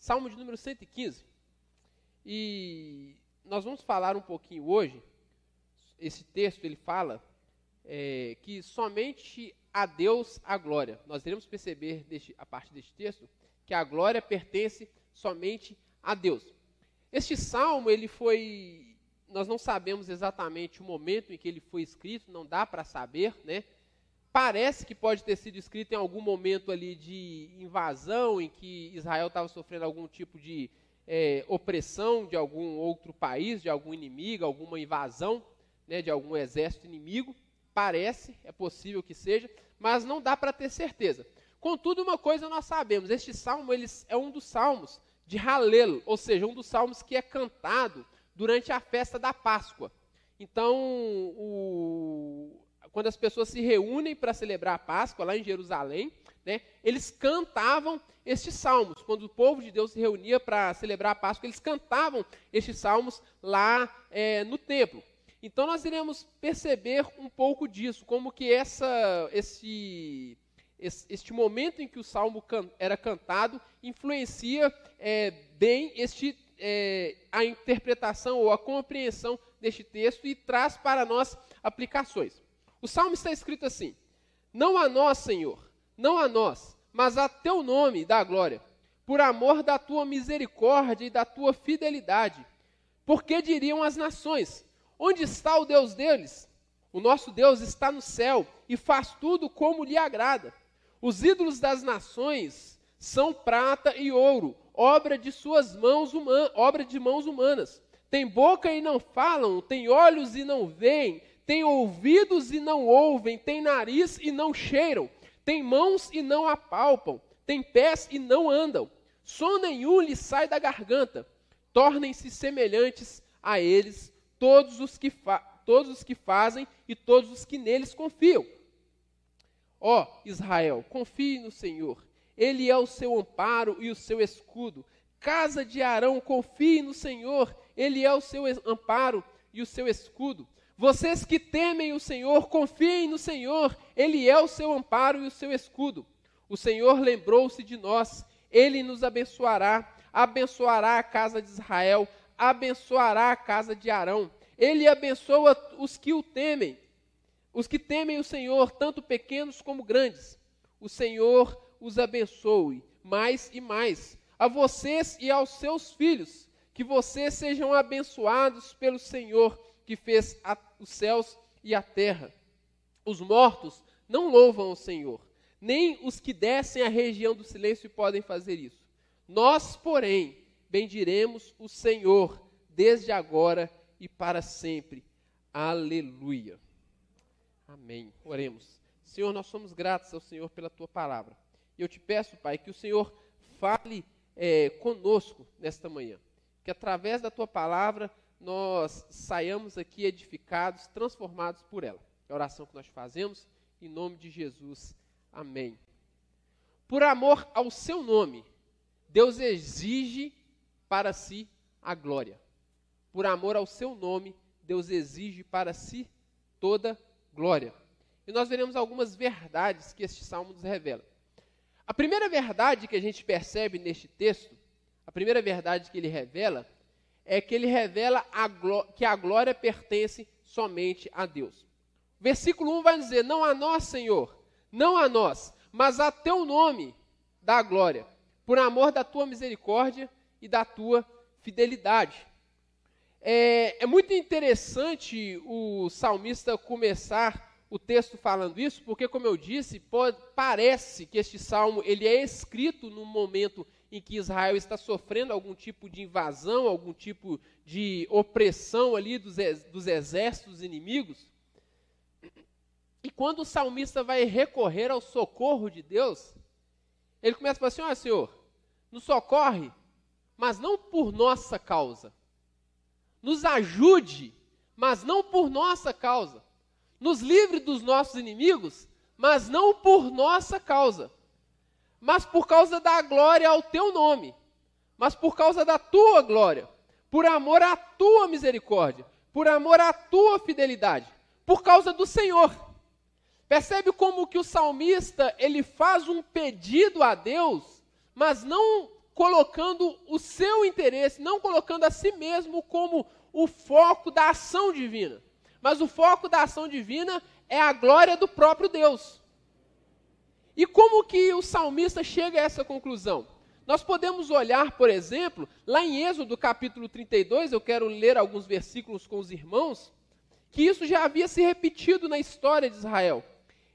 Salmo de número 115. E nós vamos falar um pouquinho hoje. Esse texto ele fala é, que somente a Deus a glória. Nós iremos perceber deste, a partir deste texto que a glória pertence somente a Deus. Este salmo ele foi, nós não sabemos exatamente o momento em que ele foi escrito, não dá para saber, né? Parece que pode ter sido escrito em algum momento ali de invasão, em que Israel estava sofrendo algum tipo de é, opressão de algum outro país, de algum inimigo, alguma invasão né, de algum exército inimigo. Parece, é possível que seja, mas não dá para ter certeza. Contudo, uma coisa nós sabemos: este salmo ele é um dos salmos de Halel, ou seja, um dos salmos que é cantado durante a festa da Páscoa. Então, o, quando as pessoas se reúnem para celebrar a Páscoa lá em Jerusalém, né, eles cantavam estes salmos. Quando o povo de Deus se reunia para celebrar a Páscoa, eles cantavam estes salmos lá é, no templo. Então nós iremos perceber um pouco disso, como que essa, esse, este momento em que o salmo can, era cantado influencia é, bem este, é, a interpretação ou a compreensão deste texto e traz para nós aplicações. O salmo está escrito assim: Não a nós, Senhor, não a nós, mas a teu nome dá glória, por amor da tua misericórdia e da tua fidelidade. Porque diriam as nações: Onde está o Deus deles? O nosso Deus está no céu e faz tudo como lhe agrada. Os ídolos das nações são prata e ouro, obra de suas mãos humanas, obra de mãos humanas. Tem boca e não falam, tem olhos e não veem, tem ouvidos e não ouvem, tem nariz e não cheiram, tem mãos e não apalpam, tem pés e não andam. Som nenhum lhe sai da garganta. Tornem-se semelhantes a eles todos os que, todos os que fazem e todos os que neles confiam. Ó Israel, confie no Senhor. Ele é o seu amparo e o seu escudo. Casa de Arão, confie no Senhor. Ele é o seu amparo e o seu escudo. Vocês que temem o Senhor, confiem no Senhor, Ele é o seu amparo e o seu escudo. O Senhor lembrou-se de nós, Ele nos abençoará, abençoará a casa de Israel, abençoará a casa de Arão. Ele abençoa os que o temem, os que temem o Senhor, tanto pequenos como grandes. O Senhor os abençoe mais e mais. A vocês e aos seus filhos, que vocês sejam abençoados pelo Senhor que fez a, os céus e a terra. Os mortos não louvam o Senhor, nem os que descem à região do silêncio podem fazer isso. Nós, porém, bendiremos o Senhor desde agora e para sempre. Aleluia. Amém. Oremos. Senhor, nós somos gratos ao Senhor pela tua palavra. E eu te peço, Pai, que o Senhor fale é, conosco nesta manhã. Que através da tua palavra nós saiamos aqui edificados, transformados por ela. É a oração que nós fazemos, em nome de Jesus. Amém. Por amor ao seu nome, Deus exige para si a glória. Por amor ao seu nome, Deus exige para si toda glória. E nós veremos algumas verdades que este salmo nos revela. A primeira verdade que a gente percebe neste texto, a primeira verdade que ele revela, é que ele revela a que a glória pertence somente a Deus. Versículo 1 vai dizer: Não a nós, Senhor, não a nós, mas a teu nome dá glória, por amor da tua misericórdia e da tua fidelidade. É, é muito interessante o salmista começar o texto falando isso, porque, como eu disse, pode, parece que este salmo ele é escrito num momento em que Israel está sofrendo algum tipo de invasão, algum tipo de opressão ali dos, dos exércitos inimigos. E quando o salmista vai recorrer ao socorro de Deus, ele começa a falar assim: Olha, Senhor, nos socorre, mas não por nossa causa. Nos ajude, mas não por nossa causa. Nos livre dos nossos inimigos, mas não por nossa causa mas por causa da glória ao teu nome, mas por causa da tua glória, por amor à tua misericórdia, por amor à tua fidelidade, por causa do Senhor. Percebe como que o salmista, ele faz um pedido a Deus, mas não colocando o seu interesse, não colocando a si mesmo como o foco da ação divina. Mas o foco da ação divina é a glória do próprio Deus. E como que o salmista chega a essa conclusão? Nós podemos olhar, por exemplo, lá em Êxodo capítulo 32, eu quero ler alguns versículos com os irmãos, que isso já havia se repetido na história de Israel.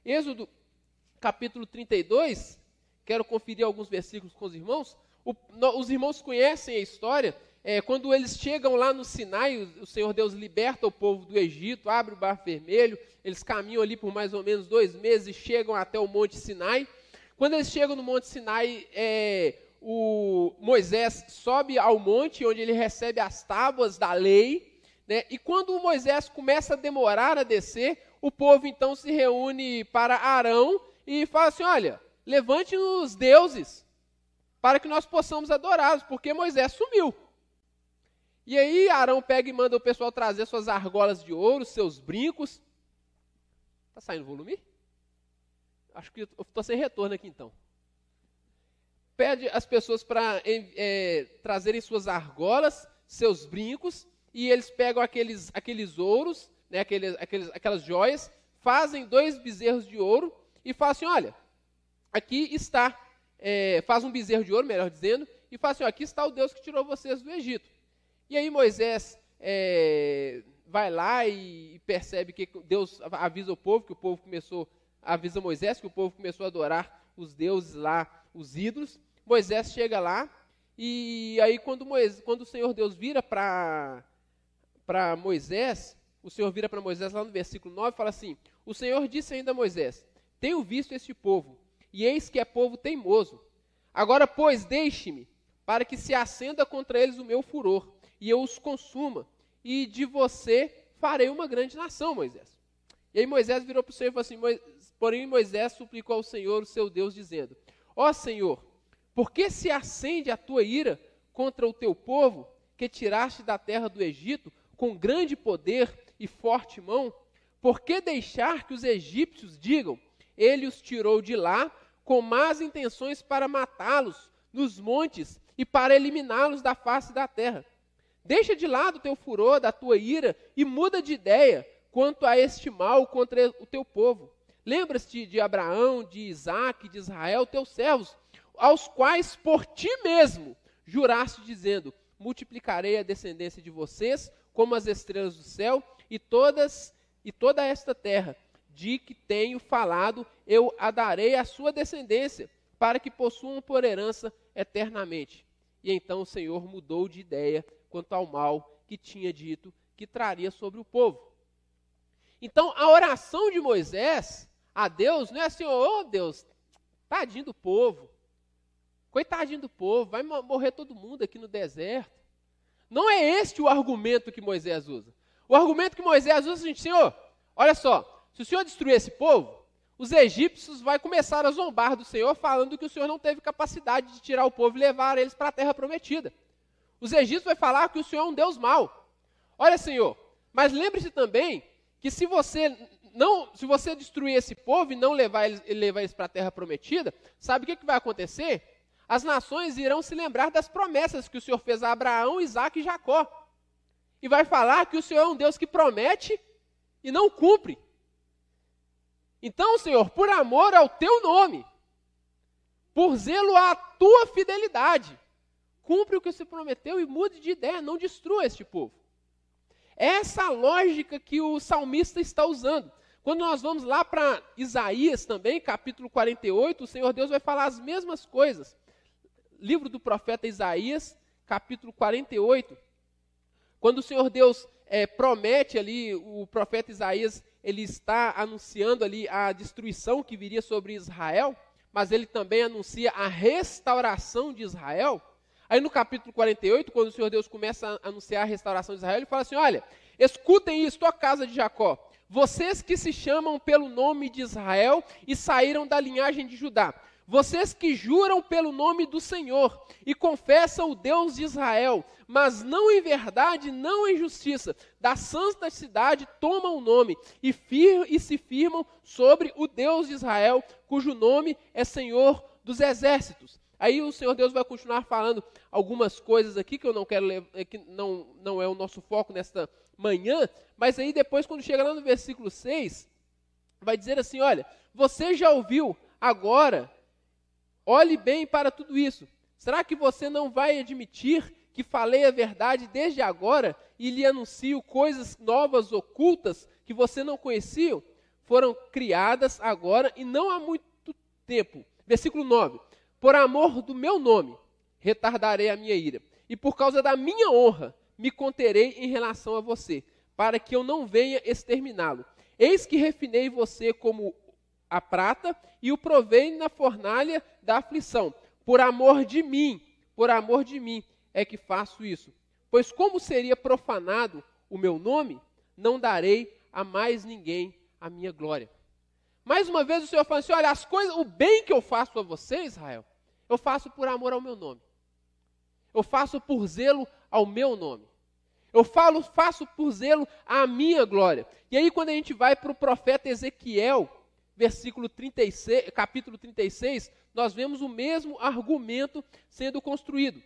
Êxodo capítulo 32, quero conferir alguns versículos com os irmãos. O, no, os irmãos conhecem a história. É, quando eles chegam lá no Sinai, o, o, Senhor Deus liberta o povo do Egito, abre o Mar Vermelho, eles caminham ali por mais ou menos dois meses e chegam até o Monte Sinai. Quando eles chegam no Monte Sinai, é, o Moisés sobe ao monte onde ele recebe as tábuas da lei, né? e quando Moisés começa a demorar a descer, o povo então se reúne para Arão e fala assim: olha, levante os deuses para que nós possamos adorá-los, porque Moisés sumiu. E aí Arão pega e manda o pessoal trazer suas argolas de ouro, seus brincos. Está saindo volume? Acho que estou sem retorno aqui então. Pede as pessoas para é, trazerem suas argolas, seus brincos, e eles pegam aqueles, aqueles ouros, né, aqueles, aqueles, aquelas joias, fazem dois bezerros de ouro e fala assim: olha, aqui está, é, faz um bezerro de ouro, melhor dizendo, e fala assim: ó, aqui está o Deus que tirou vocês do Egito. E aí Moisés é, vai lá e, percebe que Deus avisa o povo, que o povo começou, avisa Moisés que o povo começou a adorar os deuses lá, os ídolos. Moisés chega lá e aí quando, Moisés, quando o Senhor Deus vira para Moisés, o Senhor vira para Moisés lá no versículo 9 e fala assim: O Senhor disse ainda a Moisés: tenho visto este povo, e eis que é povo teimoso. Agora, pois, deixe-me, para que se acenda contra eles o meu furor, e eu os consuma, e de você farei uma grande nação, Moisés. E aí Moisés virou para o Senhor e falou assim: Porém, Moisés suplicou ao Senhor, o seu Deus, dizendo: Ó Senhor, por que se acende a tua ira contra o teu povo, que tiraste da terra do Egito com grande poder e forte mão? Por que deixar que os egípcios digam: ele os tirou de lá com más intenções para matá-los nos montes e para eliminá-los da face da terra. Deixa de lado o teu furor, da tua ira e muda de ideia quanto a este mal contra o teu povo. Lembra-te de Abraão, de Isaac, de Israel, teus servos, aos quais por ti mesmo juraste, dizendo: Multiplicarei a descendência de vocês como as estrelas do céu, e todas e toda esta terra de que tenho falado, eu a darei à sua descendência, para que possuam por herança eternamente. E então o Senhor mudou de ideia quanto ao mal que tinha dito que traria sobre o povo. Então a oração de Moisés a Deus não é assim, oh Deus, tadinho do povo, coitadinho do povo, vai morrer todo mundo aqui no deserto. Não é este o argumento que Moisés usa. O argumento que Moisés usa é assim, Senhor, olha só, se o Senhor destruir esse povo, os egípcios vão começar a zombar do Senhor, falando que o Senhor não teve capacidade de tirar o povo e levar eles para a terra prometida. Os egípcios vão falar que o Senhor é um Deus mau. Olha, Senhor, mas lembre-se também que se você não, se você destruir esse povo e não levar eles, levar eles para a terra prometida, sabe o que, que vai acontecer? As nações irão se lembrar das promessas que o Senhor fez a Abraão, Isaac e Jacó. E vai falar que o Senhor é um Deus que promete e não cumpre. Então, Senhor, por amor ao teu nome, por zelo à tua fidelidade, cumpre o que você prometeu e mude de ideia, não destrua este povo. Essa lógica que o salmista está usando. Quando nós vamos lá para Isaías também, capítulo 48, o Senhor Deus vai falar as mesmas coisas. Livro do profeta Isaías, capítulo 48. Quando o Senhor Deus é, promete ali, o profeta Isaías ele está anunciando ali a destruição que viria sobre Israel, mas ele também anuncia a restauração de Israel. Aí no capítulo 48, quando o Senhor Deus começa a anunciar a restauração de Israel, ele fala assim: Olha, escutem isso, ó casa de Jacó, vocês que se chamam pelo nome de Israel e saíram da linhagem de Judá, vocês que juram pelo nome do Senhor e confessam o Deus de Israel, mas não em verdade, não em justiça, da santa cidade tomam o nome e, fir e se firmam sobre o Deus de Israel, cujo nome é Senhor dos exércitos. Aí o Senhor Deus vai continuar falando algumas coisas aqui que eu não quero é que não, não é o nosso foco nesta manhã, mas aí depois, quando chega lá no versículo 6, vai dizer assim: olha, você já ouviu, agora olhe bem para tudo isso. Será que você não vai admitir que falei a verdade desde agora e lhe anuncio coisas novas, ocultas, que você não conhecia? Foram criadas agora e não há muito tempo. Versículo 9: Por amor do meu nome, retardarei a minha ira, e por causa da minha honra, me conterei em relação a você, para que eu não venha exterminá-lo. Eis que refinei você como a prata e o provei na fornalha da aflição. Por amor de mim, por amor de mim é que faço isso. Pois como seria profanado o meu nome, não darei a mais ninguém a minha glória. Mais uma vez o Senhor fala assim: olha, as coisas, o bem que eu faço a você, Israel, eu faço por amor ao meu nome. Eu faço por zelo ao meu nome. Eu falo, faço por zelo à minha glória. E aí, quando a gente vai para o profeta Ezequiel, versículo 36, capítulo 36, nós vemos o mesmo argumento sendo construído.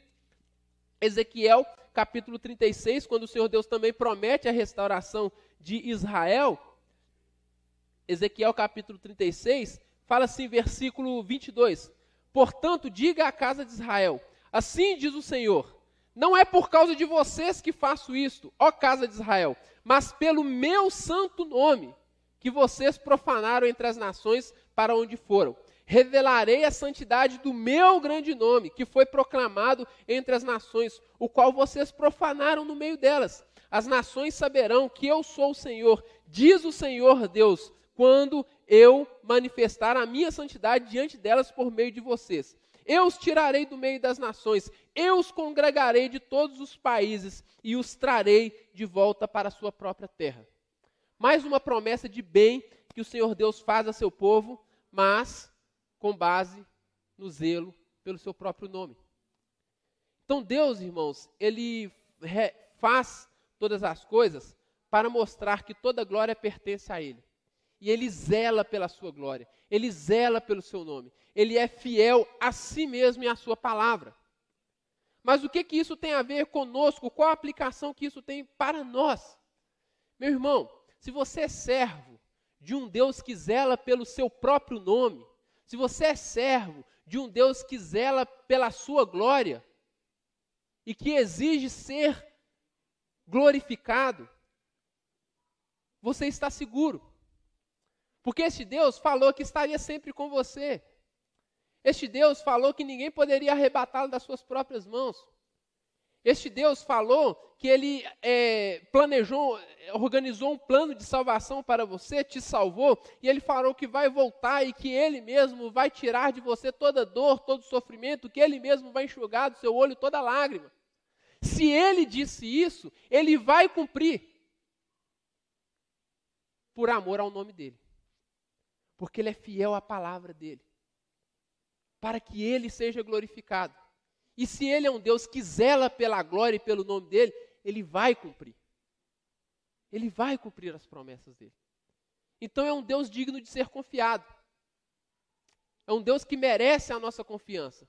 Ezequiel, capítulo 36, quando o Senhor Deus também promete a restauração de Israel, Ezequiel capítulo 36, fala assim, versículo 22: Portanto, diga à casa de Israel: Assim diz o Senhor: Não é por causa de vocês que faço isto, ó casa de Israel, mas pelo meu santo nome, que vocês profanaram entre as nações para onde foram. Revelarei a santidade do meu grande nome, que foi proclamado entre as nações, o qual vocês profanaram no meio delas. As nações saberão que eu sou o Senhor, diz o Senhor Deus, quando eu manifestar a minha santidade diante delas por meio de vocês. Eu os tirarei do meio das nações, eu os congregarei de todos os países e os trarei de volta para a sua própria terra. Mais uma promessa de bem que o Senhor Deus faz a seu povo, mas com base no zelo pelo seu próprio nome. Então Deus, irmãos, ele faz todas as coisas para mostrar que toda glória pertence a ele. E ele zela pela sua glória, ele zela pelo seu nome. Ele é fiel a si mesmo e à sua palavra. Mas o que que isso tem a ver conosco? Qual a aplicação que isso tem para nós? Meu irmão, se você é servo de um Deus que zela pelo seu próprio nome, se você é servo de um Deus que zela pela sua glória e que exige ser glorificado, você está seguro. Porque este Deus falou que estaria sempre com você. Este Deus falou que ninguém poderia arrebatá-lo das suas próprias mãos. Este Deus falou que ele é, planejou, organizou um plano de salvação para você, te salvou, e ele falou que vai voltar e que ele mesmo vai tirar de você toda dor, todo sofrimento, que ele mesmo vai enxugar do seu olho toda lágrima. Se ele disse isso, ele vai cumprir. Por amor ao nome dele. Porque ele é fiel à palavra dele. Para que ele seja glorificado. E se ele é um Deus que zela pela glória e pelo nome dele, ele vai cumprir. Ele vai cumprir as promessas dele. Então é um Deus digno de ser confiado. É um Deus que merece a nossa confiança.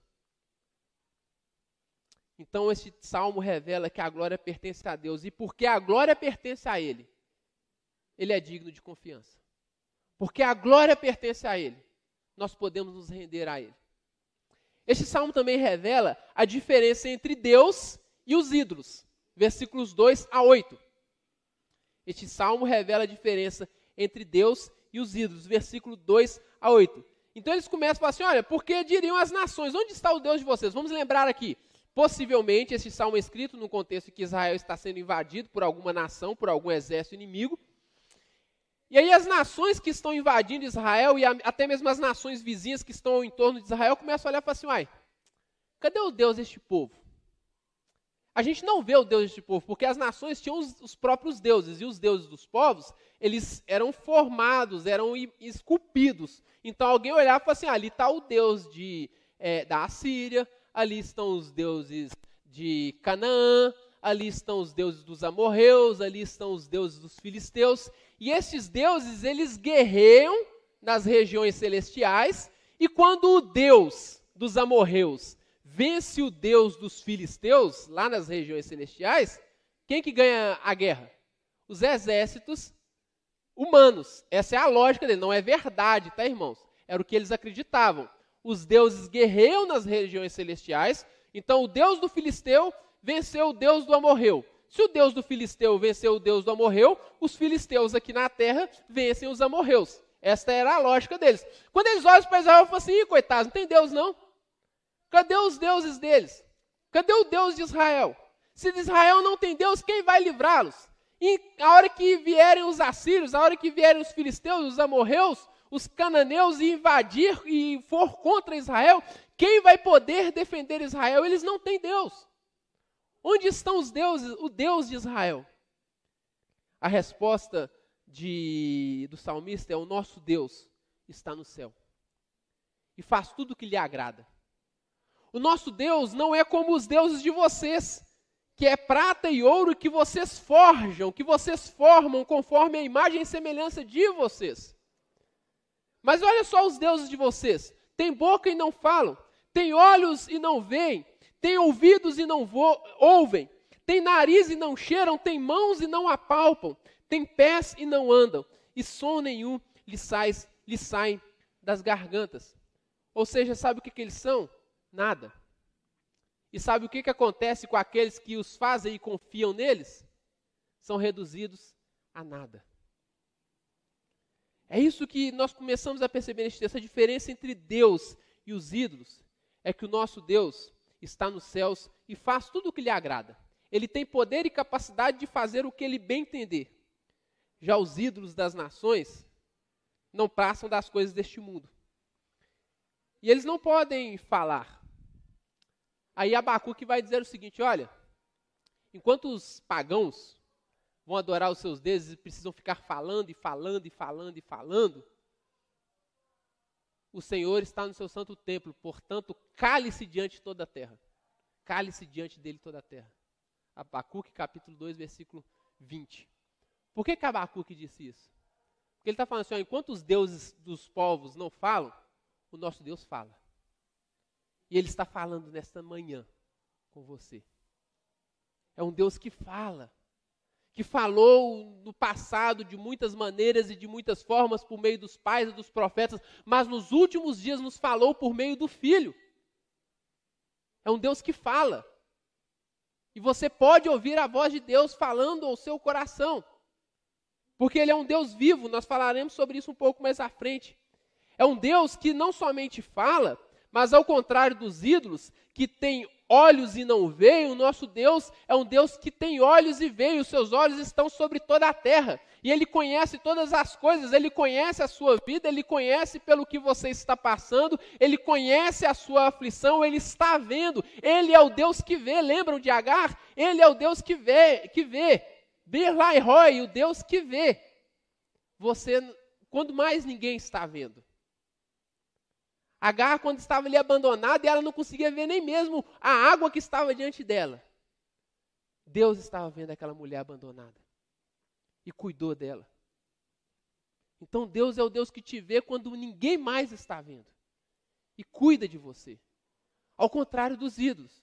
Então este salmo revela que a glória pertence a Deus e porque a glória pertence a ele, ele é digno de confiança. Porque a glória pertence a ele, nós podemos nos render a ele. Este salmo também revela a diferença entre Deus e os ídolos, versículos 2 a 8. Este salmo revela a diferença entre Deus e os ídolos, versículo 2 a 8. Então eles começam a falar assim: olha, porque diriam as nações, onde está o Deus de vocês? Vamos lembrar aqui. Possivelmente esse salmo é escrito no contexto em que Israel está sendo invadido por alguma nação, por algum exército inimigo. E aí as nações que estão invadindo Israel e até mesmo as nações vizinhas que estão em torno de Israel começam a olhar e falar assim, uai, cadê o Deus deste povo? A gente não vê o Deus deste povo, porque as nações tinham os, os próprios deuses, e os deuses dos povos, eles eram formados, eram esculpidos. Então alguém olhava e falava assim, ah, ali está o Deus de, é, da Assíria, ali estão os deuses de Canaã, ali estão os deuses dos amorreus, ali estão os deuses dos filisteus, e esses deuses, eles guerreiam nas regiões celestiais, e quando o Deus dos amorreus vence o Deus dos filisteus, lá nas regiões celestiais, quem que ganha a guerra? Os exércitos humanos. Essa é a lógica dele, não é verdade, tá, irmãos? Era o que eles acreditavam. Os deuses guerreiam nas regiões celestiais, então o Deus do filisteu venceu o Deus do amorreu. Se o Deus do filisteu venceu o Deus do amorreu, os filisteus aqui na terra vencem os amorreus. Esta era a lógica deles. Quando eles olham para Israel, falam assim: coitados, não tem Deus não. Cadê os deuses deles? Cadê o Deus de Israel? Se de Israel não tem Deus, quem vai livrá-los? E a hora que vierem os assírios, a hora que vierem os filisteus, os amorreus, os cananeus e invadir e for contra Israel, quem vai poder defender Israel? Eles não têm Deus. Onde estão os deuses, o Deus de Israel? A resposta de, do salmista é: o nosso Deus está no céu e faz tudo o que lhe agrada. O nosso Deus não é como os deuses de vocês, que é prata e ouro que vocês forjam, que vocês formam conforme a imagem e semelhança de vocês. Mas olha só os deuses de vocês: tem boca e não falam, tem olhos e não veem, tem ouvidos e não ouvem, tem nariz e não cheiram, tem mãos e não apalpam, tem pés e não andam, e som nenhum lhes sai, sai das gargantas. Ou seja, sabe o que, que eles são? Nada. E sabe o que, que acontece com aqueles que os fazem e confiam neles? São reduzidos a nada. É isso que nós começamos a perceber neste texto. A diferença entre Deus e os ídolos é que o nosso Deus está nos céus e faz tudo o que lhe agrada. Ele tem poder e capacidade de fazer o que ele bem entender. Já os ídolos das nações não passam das coisas deste mundo. E eles não podem falar. Aí Abacuque vai dizer o seguinte: olha, enquanto os pagãos vão adorar os seus deuses e precisam ficar falando e falando e falando e falando, o Senhor está no seu santo templo, portanto, cale-se diante de toda a terra. Cale-se diante dele toda a terra. Abacuque, capítulo 2, versículo 20. Por que, que Abacuque disse isso? Porque ele está falando assim: ó, enquanto os deuses dos povos não falam, o nosso Deus fala. E Ele está falando nesta manhã com você. É um Deus que fala, que falou no passado de muitas maneiras e de muitas formas por meio dos pais e dos profetas, mas nos últimos dias nos falou por meio do Filho. É um Deus que fala. E você pode ouvir a voz de Deus falando ao seu coração. Porque Ele é um Deus vivo, nós falaremos sobre isso um pouco mais à frente. É um Deus que não somente fala, mas ao contrário dos ídolos, que têm olhos e não veem, o nosso Deus é um Deus que tem olhos e vê, os seus olhos estão sobre toda a terra. E Ele conhece todas as coisas, Ele conhece a sua vida, Ele conhece pelo que você está passando, Ele conhece a sua aflição, Ele está vendo. Ele é o Deus que vê, lembram de Agar? Ele é o Deus que vê, que vê. Birlai Roy, o Deus que vê. Você, quando mais ninguém está vendo. Agar, quando estava ali abandonada, ela não conseguia ver nem mesmo a água que estava diante dela. Deus estava vendo aquela mulher abandonada e cuidou dela. Então Deus é o Deus que te vê quando ninguém mais está vendo e cuida de você. Ao contrário dos ídolos.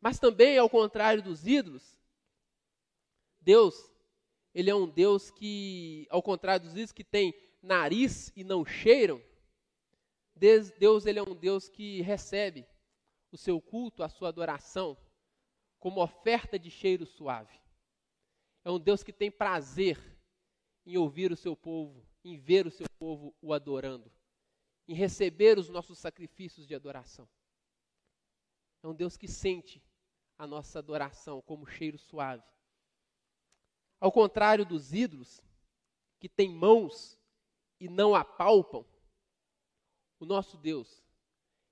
Mas também ao contrário dos ídolos, Deus, ele é um Deus que, ao contrário dos ídolos que tem nariz e não cheiram, Deus ele é um Deus que recebe o seu culto, a sua adoração, como oferta de cheiro suave. É um Deus que tem prazer em ouvir o seu povo, em ver o seu povo o adorando, em receber os nossos sacrifícios de adoração. É um Deus que sente a nossa adoração como cheiro suave. Ao contrário dos ídolos, que têm mãos e não apalpam, o nosso Deus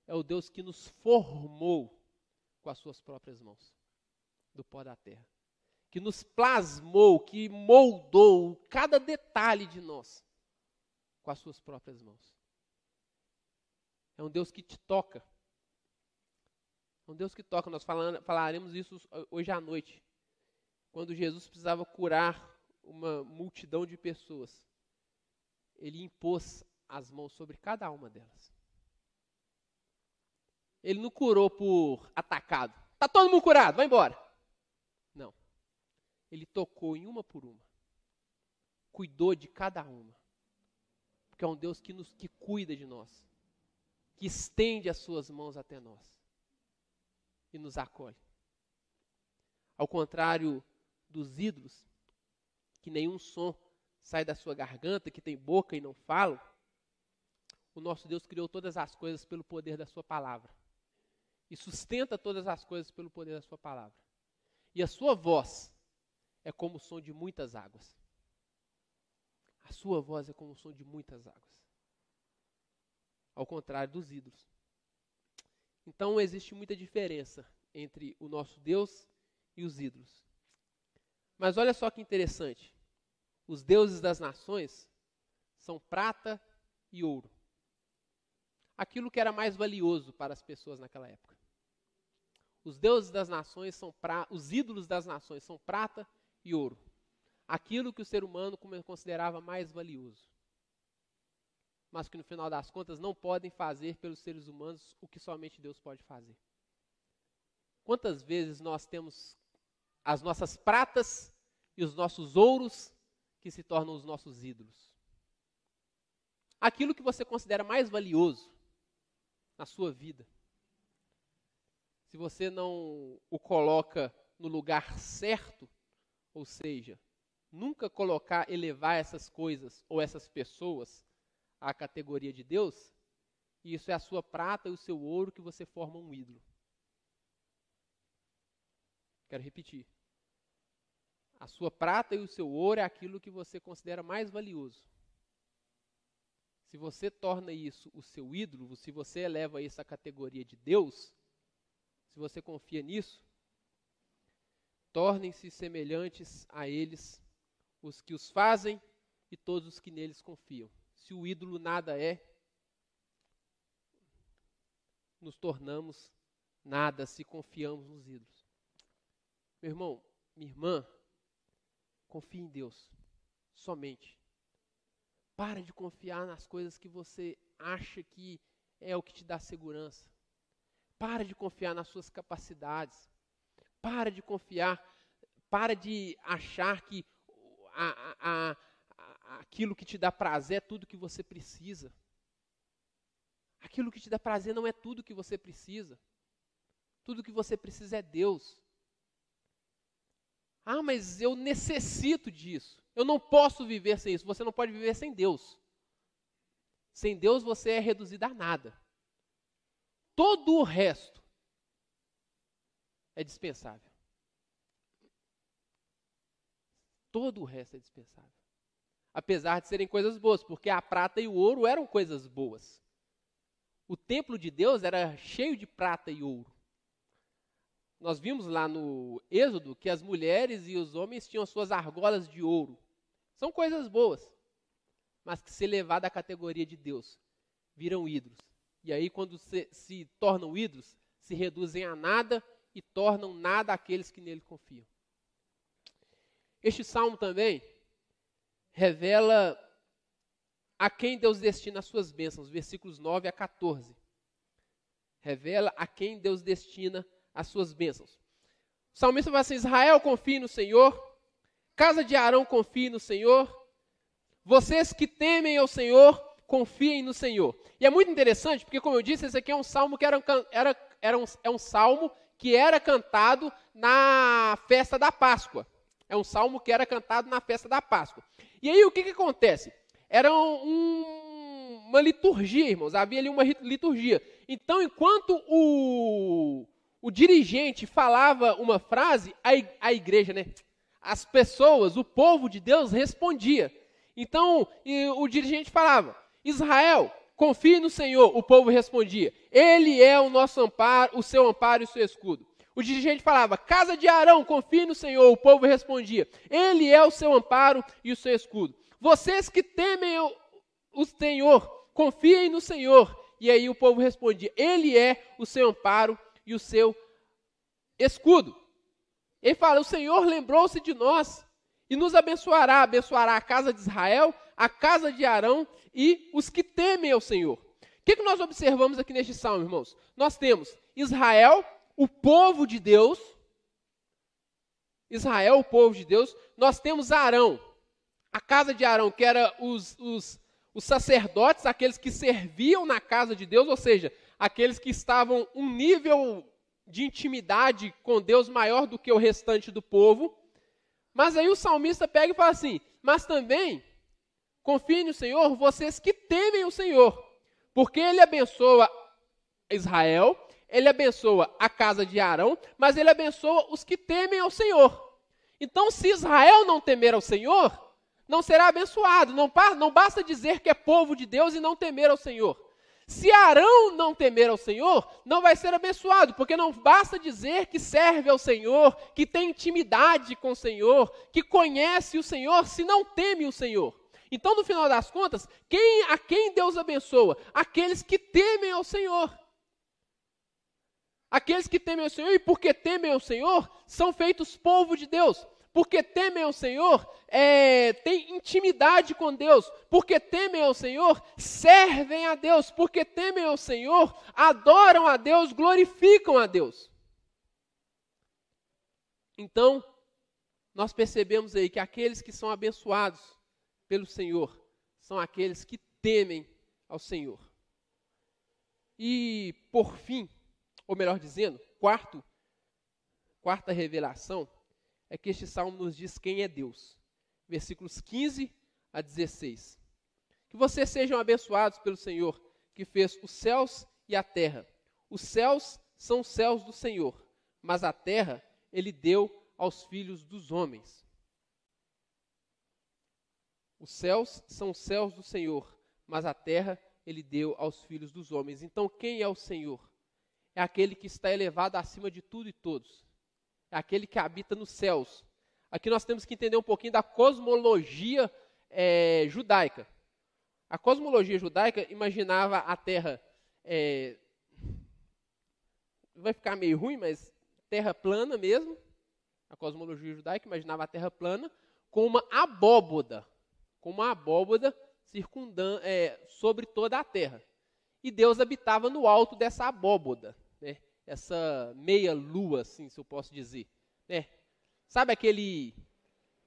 é o Deus que nos formou com as suas próprias mãos, do pó da terra. Que nos plasmou, que moldou cada detalhe de nós com as suas próprias mãos. É um Deus que te toca. É um Deus que toca. Nós falaremos isso hoje à noite. Quando Jesus precisava curar uma multidão de pessoas, ele impôs as mãos sobre cada uma delas. Ele não curou por atacado. Tá todo mundo curado, vai embora. Não. Ele tocou em uma por uma. Cuidou de cada uma. Porque é um Deus que nos que cuida de nós, que estende as suas mãos até nós e nos acolhe. Ao contrário dos ídolos, que nenhum som sai da sua garganta, que tem boca e não falam, o nosso Deus criou todas as coisas pelo poder da sua palavra. E sustenta todas as coisas pelo poder da sua palavra. E a sua voz é como o som de muitas águas. A sua voz é como o som de muitas águas. Ao contrário dos ídolos. Então existe muita diferença entre o nosso Deus e os ídolos. Mas olha só que interessante. Os deuses das nações são prata e ouro. Aquilo que era mais valioso para as pessoas naquela época. Os deuses das nações são pra, os ídolos das nações são prata e ouro. Aquilo que o ser humano considerava mais valioso. Mas que no final das contas não podem fazer pelos seres humanos o que somente Deus pode fazer. Quantas vezes nós temos as nossas pratas e os nossos ouros que se tornam os nossos ídolos? Aquilo que você considera mais valioso na sua vida. Se você não o coloca no lugar certo, ou seja, nunca colocar, elevar essas coisas ou essas pessoas à categoria de Deus, isso é a sua prata e o seu ouro que você forma um ídolo. Quero repetir. A sua prata e o seu ouro é aquilo que você considera mais valioso. Se você torna isso o seu ídolo, se você eleva isso à categoria de Deus, se você confia nisso, tornem-se semelhantes a eles os que os fazem e todos os que neles confiam. Se o ídolo nada é, nos tornamos nada se confiamos nos ídolos. Meu irmão, minha irmã, confie em Deus, somente. Para de confiar nas coisas que você acha que é o que te dá segurança. Para de confiar nas suas capacidades. Para de confiar, para de achar que a, a, a, aquilo que te dá prazer é tudo que você precisa. Aquilo que te dá prazer não é tudo que você precisa. Tudo que você precisa é Deus. Ah, mas eu necessito disso. Eu não posso viver sem isso. Você não pode viver sem Deus. Sem Deus você é reduzido a nada. Todo o resto é dispensável. Todo o resto é dispensável. Apesar de serem coisas boas, porque a prata e o ouro eram coisas boas. O templo de Deus era cheio de prata e ouro. Nós vimos lá no Êxodo que as mulheres e os homens tinham suas argolas de ouro. São coisas boas, mas que se elevar da categoria de Deus, viram ídolos. E aí, quando se, se tornam ídolos, se reduzem a nada e tornam nada aqueles que nele confiam. Este salmo também revela a quem Deus destina as suas bênçãos, versículos 9 a 14. Revela a quem Deus destina as suas bênçãos. O salmista fala assim: Israel, confie no Senhor. Casa de Arão, confie no Senhor. Vocês que temem ao Senhor, confiem no Senhor. E é muito interessante, porque, como eu disse, esse aqui é um salmo que era, era, era um, é um salmo que era cantado na festa da Páscoa. É um salmo que era cantado na festa da Páscoa. E aí o que, que acontece? Era um, uma liturgia, irmãos. Havia ali uma liturgia. Então, enquanto o, o dirigente falava uma frase, a, a igreja, né? As pessoas, o povo de Deus respondia. Então, o dirigente falava: Israel, confie no Senhor. O povo respondia: Ele é o nosso amparo, o seu amparo e o seu escudo. O dirigente falava: Casa de Arão, confie no Senhor. O povo respondia: Ele é o seu amparo e o seu escudo. Vocês que temem o, o Senhor, confiem no Senhor. E aí o povo respondia: Ele é o seu amparo e o seu escudo. Ele fala: O Senhor lembrou-se de nós e nos abençoará, abençoará a casa de Israel, a casa de Arão e os que temem ao Senhor. O que, que nós observamos aqui neste salmo, irmãos? Nós temos Israel, o povo de Deus. Israel, o povo de Deus. Nós temos Arão, a casa de Arão, que era os, os, os sacerdotes, aqueles que serviam na casa de Deus, ou seja, aqueles que estavam um nível de intimidade com Deus maior do que o restante do povo. Mas aí o salmista pega e fala assim: Mas também confiem no Senhor, vocês que temem o Senhor, porque Ele abençoa Israel, Ele abençoa a casa de Arão, mas Ele abençoa os que temem ao Senhor. Então, se Israel não temer ao Senhor, não será abençoado. Não, não basta dizer que é povo de Deus e não temer ao Senhor. Se Arão não temer ao Senhor, não vai ser abençoado, porque não basta dizer que serve ao Senhor, que tem intimidade com o Senhor, que conhece o Senhor, se não teme o Senhor. Então, no final das contas, quem, a quem Deus abençoa? Aqueles que temem ao Senhor. Aqueles que temem ao Senhor, e porque temem ao Senhor, são feitos povo de Deus porque temem ao Senhor, é, têm intimidade com Deus, porque temem ao Senhor, servem a Deus, porque temem ao Senhor, adoram a Deus, glorificam a Deus. Então, nós percebemos aí que aqueles que são abençoados pelo Senhor são aqueles que temem ao Senhor. E, por fim, ou melhor dizendo, quarto, quarta revelação, é que este salmo nos diz quem é Deus. Versículos 15 a 16. Que vocês sejam abençoados pelo Senhor, que fez os céus e a terra. Os céus são os céus do Senhor, mas a terra ele deu aos filhos dos homens. Os céus são os céus do Senhor, mas a terra ele deu aos filhos dos homens. Então, quem é o Senhor? É aquele que está elevado acima de tudo e todos é aquele que habita nos céus. Aqui nós temos que entender um pouquinho da cosmologia é, judaica. A cosmologia judaica imaginava a Terra. É, vai ficar meio ruim, mas terra plana mesmo. A cosmologia judaica imaginava a Terra plana com uma abóboda, com uma abóboda circundando é, sobre toda a Terra. E Deus habitava no alto dessa abóboda essa meia lua, assim, se eu posso dizer. Né? Sabe aquele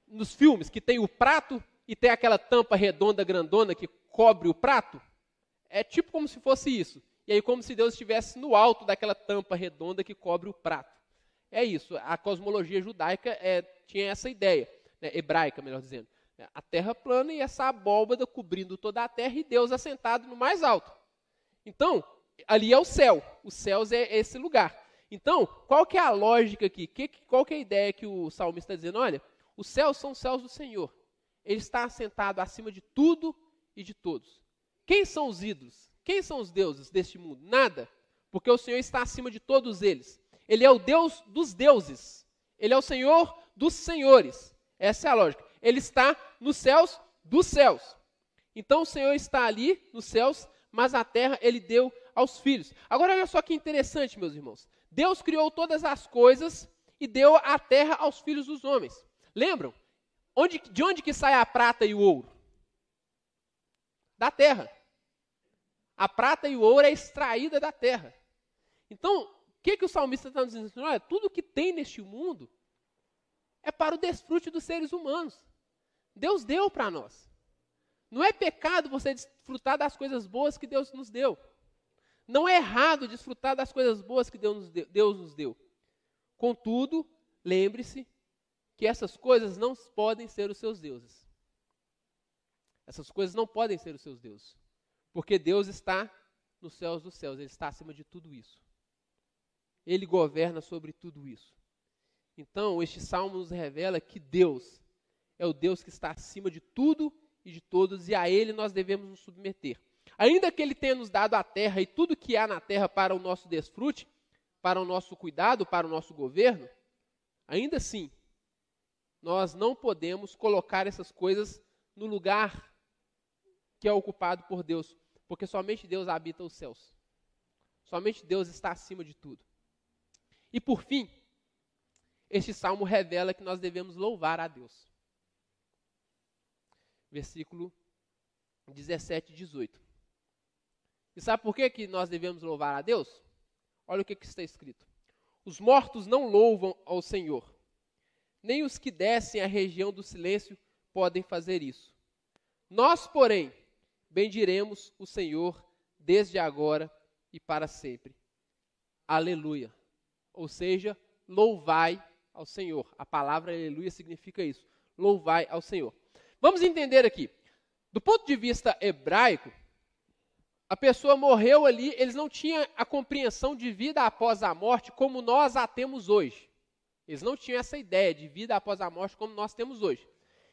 nos filmes que tem o prato e tem aquela tampa redonda grandona que cobre o prato? É tipo como se fosse isso. E aí como se Deus estivesse no alto daquela tampa redonda que cobre o prato. É isso. A cosmologia judaica é, tinha essa ideia, né? hebraica, melhor dizendo. A terra plana e essa abóbada cobrindo toda a terra e Deus assentado no mais alto. Então, ali é o céu. Os céus é esse lugar. Então, qual que é a lógica aqui? Que, qual que é a ideia que o salmista está dizendo? Olha, os céus são os céus do Senhor. Ele está assentado acima de tudo e de todos. Quem são os ídolos? Quem são os deuses deste mundo? Nada. Porque o Senhor está acima de todos eles. Ele é o Deus dos deuses. Ele é o Senhor dos senhores. Essa é a lógica. Ele está nos céus dos céus. Então o Senhor está ali nos céus, mas a terra ele deu aos filhos. Agora, olha só que interessante, meus irmãos. Deus criou todas as coisas e deu a terra aos filhos dos homens. Lembram? Onde, de onde que sai a prata e o ouro? Da terra. A prata e o ouro é extraída da terra. Então, o que, que o salmista está nos dizendo? Olha, tudo que tem neste mundo é para o desfrute dos seres humanos. Deus deu para nós. Não é pecado você desfrutar das coisas boas que Deus nos deu. Não é errado desfrutar das coisas boas que Deus nos deu. Deus nos deu. Contudo, lembre-se que essas coisas não podem ser os seus deuses. Essas coisas não podem ser os seus deuses. Porque Deus está nos céus dos céus, Ele está acima de tudo isso. Ele governa sobre tudo isso. Então, este salmo nos revela que Deus é o Deus que está acima de tudo e de todos, e a Ele nós devemos nos submeter. Ainda que Ele tenha nos dado a terra e tudo que há na terra para o nosso desfrute, para o nosso cuidado, para o nosso governo, ainda assim, nós não podemos colocar essas coisas no lugar que é ocupado por Deus, porque somente Deus habita os céus. Somente Deus está acima de tudo. E por fim, este salmo revela que nós devemos louvar a Deus. Versículo 17 e 18. E sabe por que, que nós devemos louvar a Deus? Olha o que, que está escrito. Os mortos não louvam ao Senhor, nem os que descem à região do silêncio podem fazer isso. Nós, porém, bendiremos o Senhor desde agora e para sempre. Aleluia. Ou seja, louvai ao Senhor. A palavra aleluia significa isso. Louvai ao Senhor. Vamos entender aqui. Do ponto de vista hebraico, a pessoa morreu ali, eles não tinham a compreensão de vida após a morte como nós a temos hoje. Eles não tinham essa ideia de vida após a morte como nós temos hoje.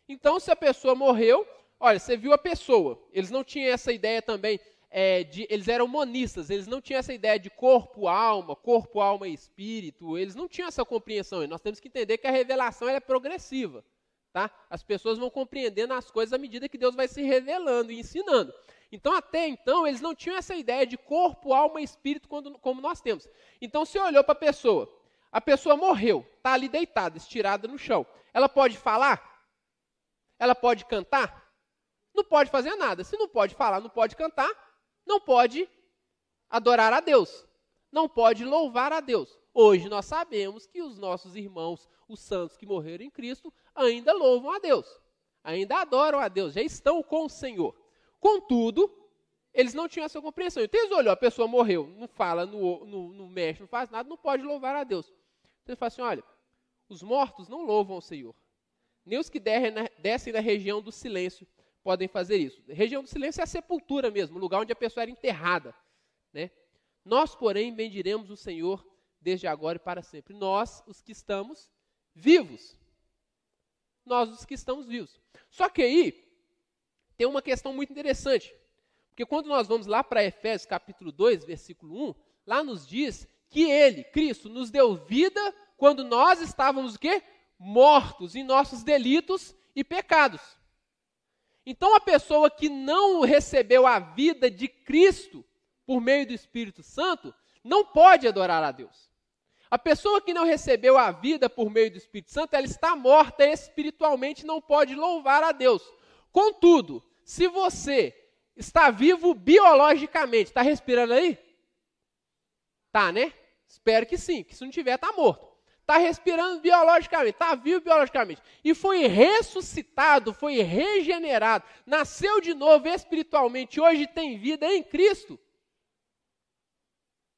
Então, se a pessoa morreu, olha, você viu a pessoa. Eles não tinham essa ideia também é, de. Eles eram monistas, eles não tinham essa ideia de corpo, alma, corpo, alma e espírito. Eles não tinham essa compreensão. E nós temos que entender que a revelação é progressiva. Tá? As pessoas vão compreendendo as coisas à medida que Deus vai se revelando e ensinando. Então, até então, eles não tinham essa ideia de corpo, alma e espírito quando, como nós temos. Então, você olhou para a pessoa, a pessoa morreu, está ali deitada, estirada no chão. Ela pode falar? Ela pode cantar? Não pode fazer nada. Se não pode falar, não pode cantar, não pode adorar a Deus. Não pode louvar a Deus. Hoje nós sabemos que os nossos irmãos, os santos que morreram em Cristo, ainda louvam a Deus. Ainda adoram a Deus, já estão com o Senhor. Contudo, eles não tinham essa compreensão. Então eles olhou, a pessoa morreu, não fala, não, não, não mexe, não faz nada, não pode louvar a Deus. Então ele fala assim: olha, os mortos não louvam o Senhor. Nem os que descem da região do silêncio podem fazer isso. A região do silêncio é a sepultura mesmo, o lugar onde a pessoa era enterrada. Né? Nós, porém, bendiremos o Senhor desde agora e para sempre. Nós, os que estamos vivos. Nós, os que estamos vivos. Só que aí, tem uma questão muito interessante. Porque quando nós vamos lá para Efésios capítulo 2, versículo 1, lá nos diz que ele, Cristo, nos deu vida quando nós estávamos o quê? Mortos em nossos delitos e pecados. Então a pessoa que não recebeu a vida de Cristo por meio do Espírito Santo, não pode adorar a Deus. A pessoa que não recebeu a vida por meio do Espírito Santo, ela está morta espiritualmente, não pode louvar a Deus. Contudo, se você está vivo biologicamente, está respirando aí? Tá, né? Espero que sim, que se não tiver, está morto. Está respirando biologicamente, está vivo biologicamente. E foi ressuscitado, foi regenerado, nasceu de novo espiritualmente, hoje tem vida em Cristo.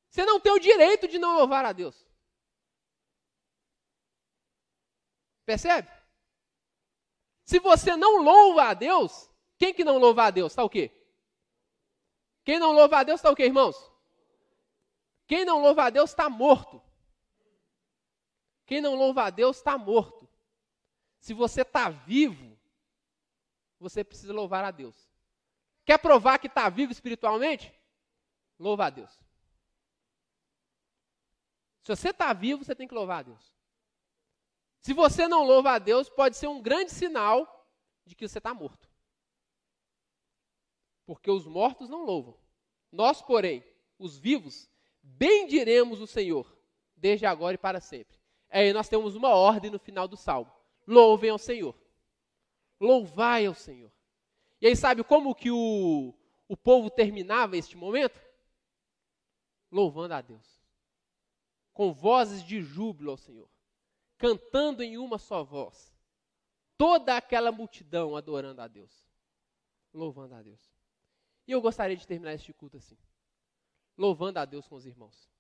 Você não tem o direito de não louvar a Deus. Percebe? Se você não louva a Deus, quem que não louva a Deus? Está o quê? Quem não louva a Deus está o quê, irmãos? Quem não louva a Deus está morto. Quem não louva a Deus está morto. Se você está vivo, você precisa louvar a Deus. Quer provar que está vivo espiritualmente? Louva a Deus. Se você está vivo, você tem que louvar a Deus. Se você não louva a Deus, pode ser um grande sinal de que você está morto porque os mortos não louvam. Nós, porém, os vivos, bendiremos o Senhor, desde agora e para sempre. Aí nós temos uma ordem no final do salmo: louvem ao Senhor. Louvai ao Senhor. E aí, sabe como que o, o povo terminava este momento? Louvando a Deus. Com vozes de júbilo ao Senhor. Cantando em uma só voz. Toda aquela multidão adorando a Deus. Louvando a Deus. E eu gostaria de terminar este culto assim, louvando a Deus com os irmãos.